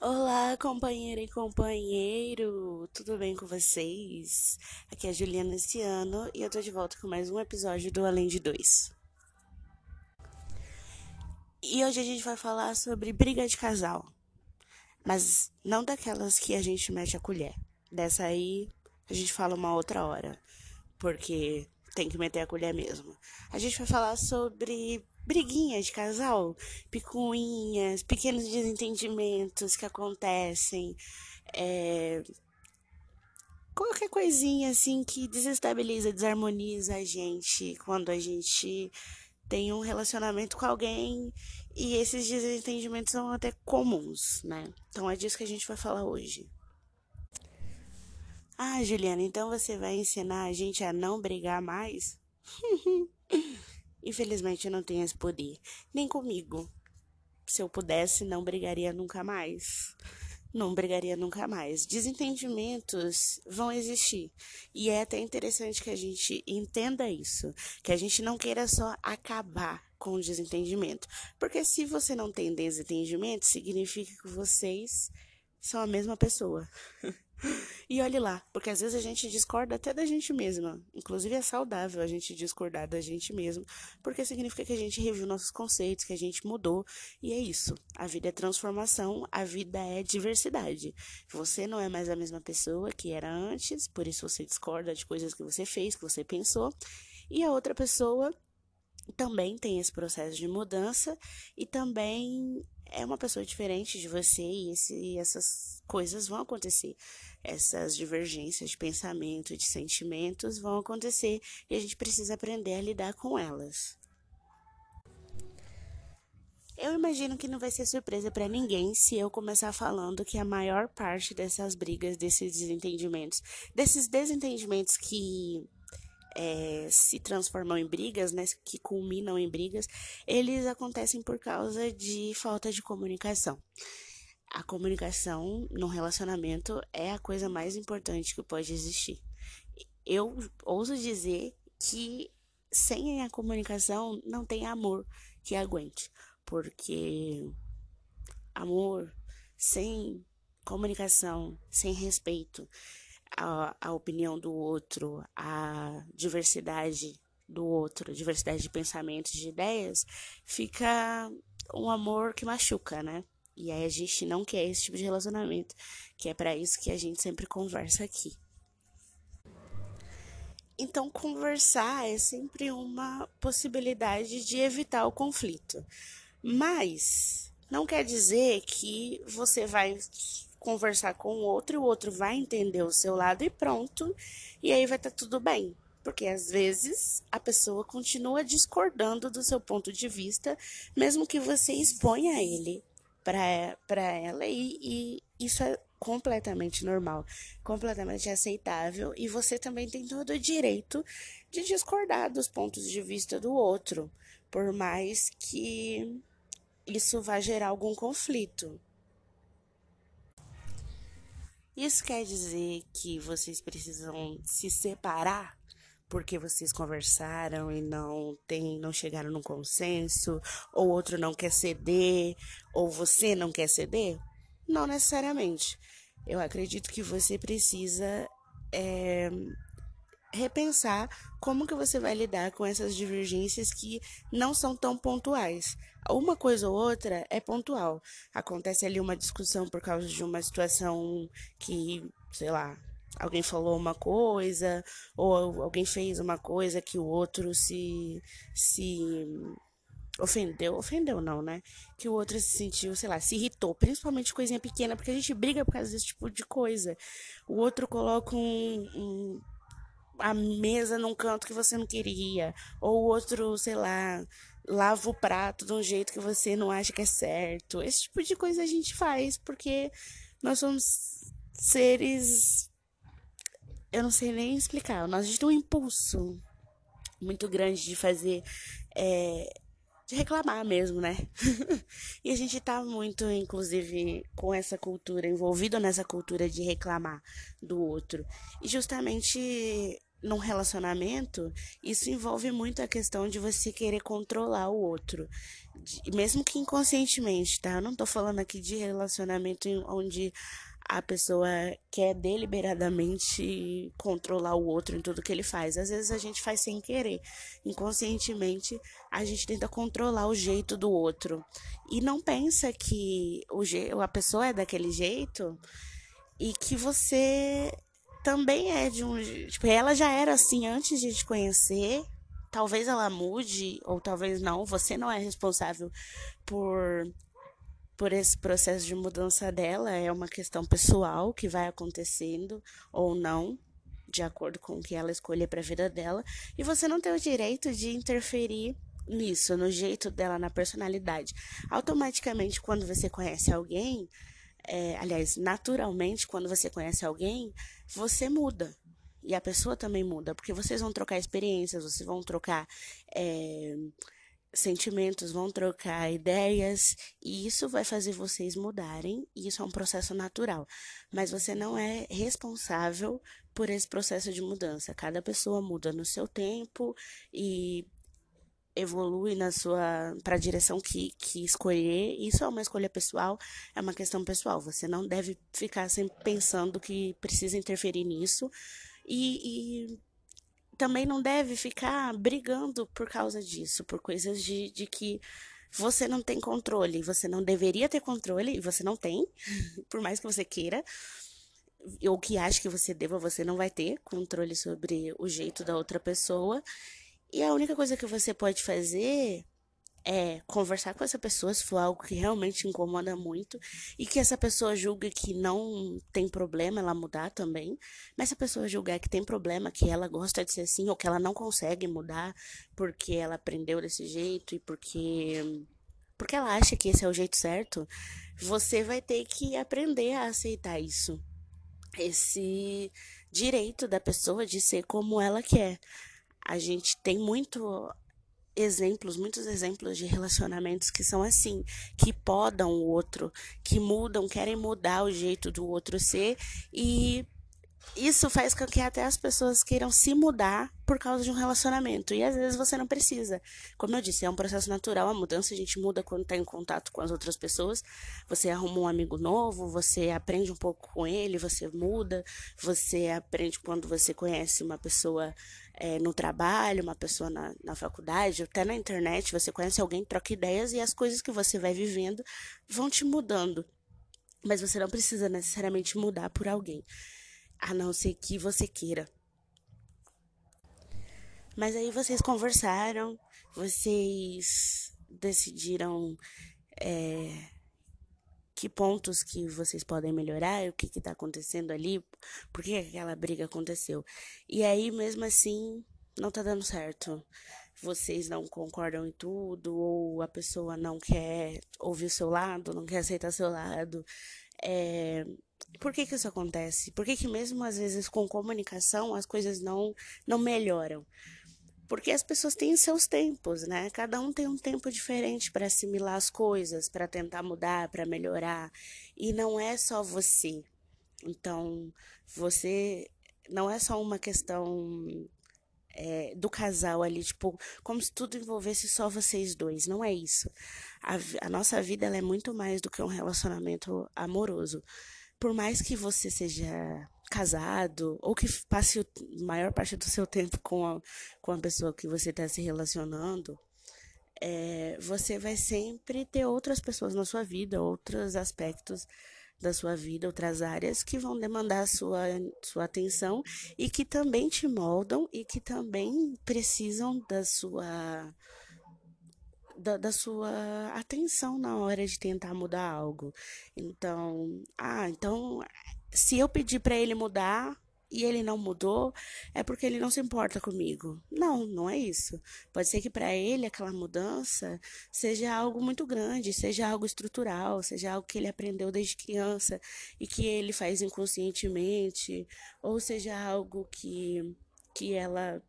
Olá, companheira e companheiro, tudo bem com vocês? Aqui é a Juliana esse ano e eu tô de volta com mais um episódio do Além de Dois. E hoje a gente vai falar sobre briga de casal, mas não daquelas que a gente mete a colher. Dessa aí a gente fala uma outra hora, porque tem que meter a colher mesmo. A gente vai falar sobre briguinhas de casal, picuinhas, pequenos desentendimentos que acontecem, é, qualquer coisinha assim que desestabiliza, desarmoniza a gente quando a gente tem um relacionamento com alguém e esses desentendimentos são até comuns, né? Então é disso que a gente vai falar hoje. Ah, Juliana, então você vai ensinar a gente a não brigar mais? Infelizmente eu não tenho esse poder, nem comigo. Se eu pudesse, não brigaria nunca mais. Não brigaria nunca mais. Desentendimentos vão existir. E é até interessante que a gente entenda isso. Que a gente não queira só acabar com o desentendimento. Porque se você não tem desentendimento, significa que vocês são a mesma pessoa. E olhe lá, porque às vezes a gente discorda até da gente mesma. Inclusive é saudável a gente discordar da gente mesmo, porque significa que a gente reviu nossos conceitos, que a gente mudou. E é isso. A vida é transformação, a vida é diversidade. Você não é mais a mesma pessoa que era antes, por isso você discorda de coisas que você fez, que você pensou. E a outra pessoa também tem esse processo de mudança e também é uma pessoa diferente de você e, esse, essas coisas vão acontecer essas divergências de pensamento, de sentimentos vão acontecer e a gente precisa aprender a lidar com elas. Eu imagino que não vai ser surpresa para ninguém se eu começar falando que a maior parte dessas brigas, desses desentendimentos, desses desentendimentos que é, se transformam em brigas, né, que culminam em brigas, eles acontecem por causa de falta de comunicação a comunicação no relacionamento é a coisa mais importante que pode existir. Eu ouso dizer que sem a comunicação não tem amor que aguente, porque amor sem comunicação, sem respeito à, à opinião do outro, à diversidade do outro, diversidade de pensamentos, de ideias, fica um amor que machuca, né? E aí a gente não quer esse tipo de relacionamento, que é para isso que a gente sempre conversa aqui. Então, conversar é sempre uma possibilidade de evitar o conflito. Mas não quer dizer que você vai conversar com o outro e o outro vai entender o seu lado e pronto, e aí vai estar tá tudo bem. Porque às vezes a pessoa continua discordando do seu ponto de vista, mesmo que você exponha ele para ela e, e isso é completamente normal, completamente aceitável e você também tem todo o direito de discordar dos pontos de vista do outro, por mais que isso vá gerar algum conflito. Isso quer dizer que vocês precisam se separar porque vocês conversaram e não tem, não chegaram num consenso, ou outro não quer ceder, ou você não quer ceder? Não necessariamente. Eu acredito que você precisa é, repensar como que você vai lidar com essas divergências que não são tão pontuais. Uma coisa ou outra é pontual. Acontece ali uma discussão por causa de uma situação que, sei lá, alguém falou uma coisa ou alguém fez uma coisa que o outro se se ofendeu, ofendeu não, né? Que o outro se sentiu, sei lá, se irritou, principalmente coisinha pequena, porque a gente briga por causa desse tipo de coisa. O outro coloca um, um a mesa num canto que você não queria, ou o outro, sei lá, lava o prato de um jeito que você não acha que é certo. Esse tipo de coisa a gente faz porque nós somos seres eu não sei nem explicar. Nós a gente tem um impulso muito grande de fazer. É, de reclamar mesmo, né? e a gente tá muito, inclusive, com essa cultura, envolvido nessa cultura de reclamar do outro. E justamente num relacionamento, isso envolve muito a questão de você querer controlar o outro. De, mesmo que inconscientemente, tá? Eu não tô falando aqui de relacionamento onde a pessoa quer deliberadamente controlar o outro em tudo que ele faz. Às vezes a gente faz sem querer. Inconscientemente, a gente tenta controlar o jeito do outro. E não pensa que o a pessoa é daquele jeito e que você também é de um. Tipo, ela já era assim antes de te conhecer. Talvez ela mude, ou talvez não. Você não é responsável por por esse processo de mudança dela, é uma questão pessoal que vai acontecendo ou não, de acordo com o que ela escolher para a vida dela, e você não tem o direito de interferir nisso, no jeito dela, na personalidade. Automaticamente, quando você conhece alguém, é, aliás, naturalmente, quando você conhece alguém, você muda. E a pessoa também muda, porque vocês vão trocar experiências, vocês vão trocar. É, sentimentos, vão trocar ideias e isso vai fazer vocês mudarem. E isso é um processo natural, mas você não é responsável por esse processo de mudança. Cada pessoa muda no seu tempo e evolui na sua para a direção que, que escolher. Isso é uma escolha pessoal, é uma questão pessoal. Você não deve ficar sempre pensando que precisa interferir nisso. E, e também não deve ficar brigando por causa disso, por coisas de, de que você não tem controle, você não deveria ter controle e você não tem, por mais que você queira, ou que ache que você deva, você não vai ter controle sobre o jeito da outra pessoa. E a única coisa que você pode fazer é conversar com essa pessoa se for algo que realmente incomoda muito e que essa pessoa julgue que não tem problema ela mudar também, mas se a pessoa julgar que tem problema, que ela gosta de ser assim ou que ela não consegue mudar porque ela aprendeu desse jeito e porque porque ela acha que esse é o jeito certo, você vai ter que aprender a aceitar isso. Esse direito da pessoa de ser como ela quer. A gente tem muito exemplos, muitos exemplos de relacionamentos que são assim, que podam o outro, que mudam, querem mudar o jeito do outro ser e isso faz com que até as pessoas queiram se mudar por causa de um relacionamento. E às vezes você não precisa. Como eu disse, é um processo natural. A mudança a gente muda quando está em contato com as outras pessoas. Você arruma um amigo novo, você aprende um pouco com ele, você muda. Você aprende quando você conhece uma pessoa é, no trabalho, uma pessoa na, na faculdade, até na internet, você conhece alguém, troca ideias e as coisas que você vai vivendo vão te mudando. Mas você não precisa necessariamente mudar por alguém, a não ser que você queira. Mas aí vocês conversaram, vocês decidiram é, que pontos que vocês podem melhorar, o que está acontecendo ali, por que aquela briga aconteceu. E aí, mesmo assim, não está dando certo. Vocês não concordam em tudo, ou a pessoa não quer ouvir o seu lado, não quer aceitar seu lado. É... Por que, que isso acontece? Por que, que mesmo às vezes com comunicação as coisas não, não melhoram? Porque as pessoas têm seus tempos, né? Cada um tem um tempo diferente para assimilar as coisas, para tentar mudar, para melhorar. E não é só você. Então, você não é só uma questão é, do casal ali, tipo, como se tudo envolvesse só vocês dois. Não é isso. A, a nossa vida é muito mais do que um relacionamento amoroso. Por mais que você seja casado ou que passe a maior parte do seu tempo com a, com a pessoa que você está se relacionando, é, você vai sempre ter outras pessoas na sua vida, outros aspectos da sua vida, outras áreas que vão demandar sua, sua atenção e que também te moldam e que também precisam da sua da, da, sua atenção na hora de tentar mudar algo. Então, ah, então se eu pedir para ele mudar e ele não mudou, é porque ele não se importa comigo. Não, não é isso. Pode ser que para ele aquela mudança seja algo muito grande, seja algo estrutural, seja algo que ele aprendeu desde criança e que ele faz inconscientemente, ou seja algo que que ela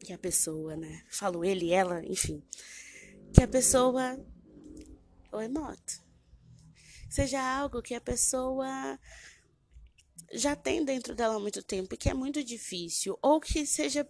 que a pessoa, né? Falo ele, ela, enfim. Que a pessoa Oi, moto. Seja algo que a pessoa já tem dentro dela há muito tempo e que é muito difícil, ou que seja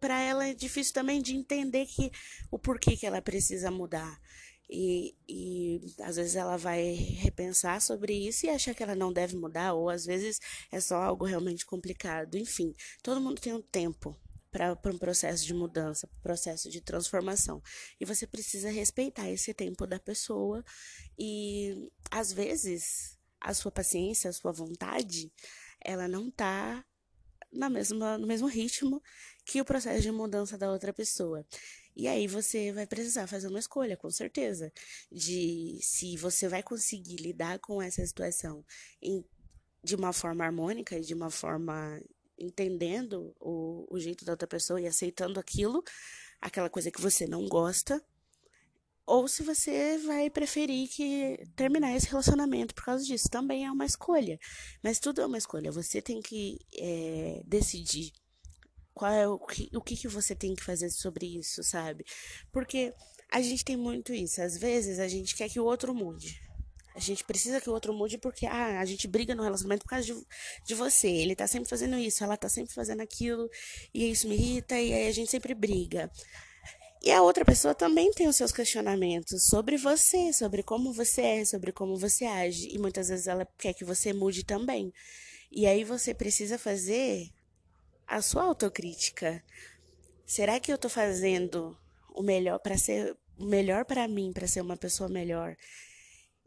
para ela é difícil também de entender que o porquê que ela precisa mudar. E, e às vezes ela vai repensar sobre isso e achar que ela não deve mudar, ou às vezes é só algo realmente complicado. Enfim, todo mundo tem um tempo para um processo de mudança, para um processo de transformação. E você precisa respeitar esse tempo da pessoa. E às vezes a sua paciência, a sua vontade, ela não está na mesma, no mesmo ritmo que o processo de mudança da outra pessoa. E aí você vai precisar fazer uma escolha, com certeza, de se você vai conseguir lidar com essa situação em, de uma forma harmônica e de uma forma entendendo o, o jeito da outra pessoa e aceitando aquilo, aquela coisa que você não gosta, ou se você vai preferir que terminar esse relacionamento por causa disso. Também é uma escolha. Mas tudo é uma escolha. Você tem que é, decidir qual é o que, o que, que você tem que fazer sobre isso, sabe? Porque a gente tem muito isso. Às vezes a gente quer que o outro mude. A gente precisa que o outro mude porque ah, a gente briga no relacionamento por causa de, de você. Ele tá sempre fazendo isso, ela tá sempre fazendo aquilo, e isso me irrita, e aí a gente sempre briga. E a outra pessoa também tem os seus questionamentos sobre você, sobre como você é, sobre como você age. E muitas vezes ela quer que você mude também. E aí você precisa fazer a sua autocrítica. Será que eu estou fazendo o melhor para ser melhor para mim, para ser uma pessoa melhor,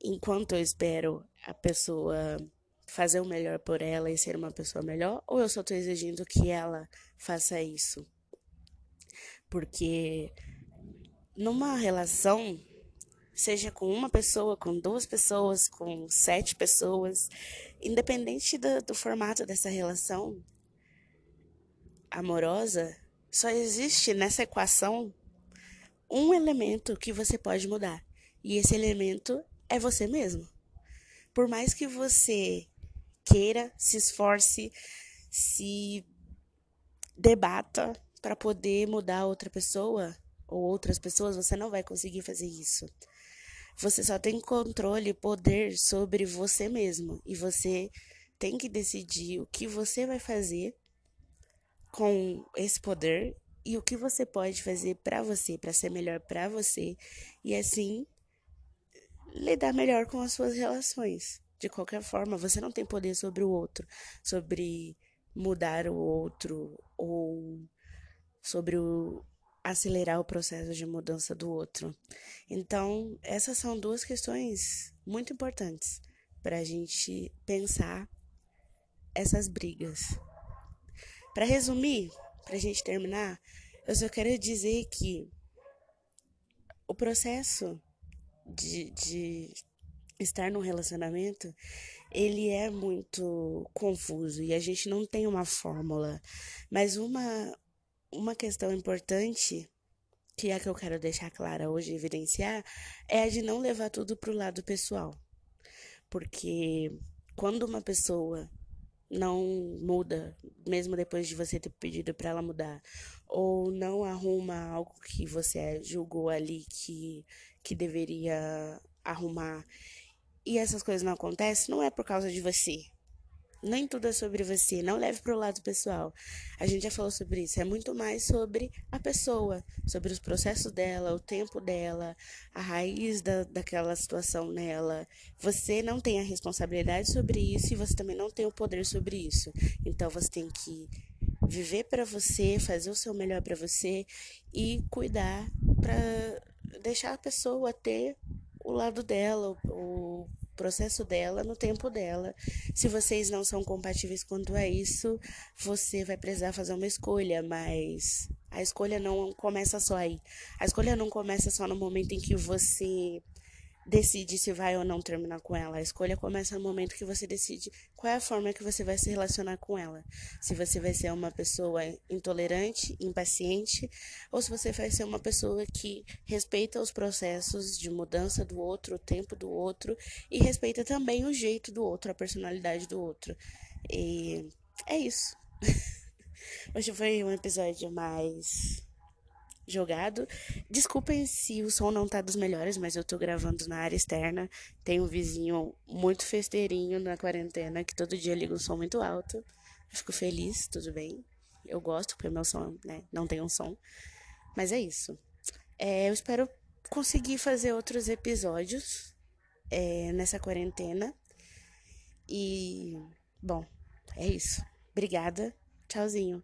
enquanto eu espero a pessoa fazer o melhor por ela e ser uma pessoa melhor, ou eu só estou exigindo que ela faça isso? Porque numa relação, seja com uma pessoa, com duas pessoas, com sete pessoas, independente do, do formato dessa relação, amorosa, só existe nessa equação um elemento que você pode mudar. E esse elemento é você mesmo. Por mais que você queira, se esforce, se debata para poder mudar outra pessoa ou outras pessoas, você não vai conseguir fazer isso. Você só tem controle e poder sobre você mesmo. E você tem que decidir o que você vai fazer com esse poder e o que você pode fazer para você, para ser melhor para você e assim lidar melhor com as suas relações. De qualquer forma, você não tem poder sobre o outro, sobre mudar o outro ou sobre o acelerar o processo de mudança do outro. Então, essas são duas questões muito importantes para a gente pensar essas brigas. Para resumir, para a gente terminar, eu só quero dizer que o processo de, de estar num relacionamento ele é muito confuso e a gente não tem uma fórmula. Mas uma, uma questão importante, que é a que eu quero deixar clara hoje, evidenciar, é a de não levar tudo para o lado pessoal. Porque quando uma pessoa não muda, mesmo depois de você ter pedido para ela mudar, ou não arruma algo que você julgou ali que, que deveria arrumar, e essas coisas não acontecem, não é por causa de você, nem tudo é sobre você, não leve para o lado pessoal. A gente já falou sobre isso, é muito mais sobre a pessoa, sobre os processos dela, o tempo dela, a raiz da, daquela situação nela. Você não tem a responsabilidade sobre isso e você também não tem o poder sobre isso. Então você tem que viver para você, fazer o seu melhor para você e cuidar para deixar a pessoa ter o lado dela, o processo dela, no tempo dela. Se vocês não são compatíveis quanto a isso, você vai precisar fazer uma escolha, mas a escolha não começa só aí. A escolha não começa só no momento em que você decide se vai ou não terminar com ela. A escolha começa no momento que você decide qual é a forma que você vai se relacionar com ela. Se você vai ser uma pessoa intolerante, impaciente, ou se você vai ser uma pessoa que respeita os processos de mudança do outro, o tempo do outro e respeita também o jeito do outro, a personalidade do outro. E é isso. Hoje foi um episódio mais jogado. Desculpem se o som não tá dos melhores, mas eu tô gravando na área externa. Tem um vizinho muito festeirinho na quarentena que todo dia liga um som muito alto. Fico feliz, tudo bem. Eu gosto porque meu som, né, não tem um som. Mas é isso. É, eu espero conseguir fazer outros episódios é, nessa quarentena. E, bom, é isso. Obrigada. Tchauzinho.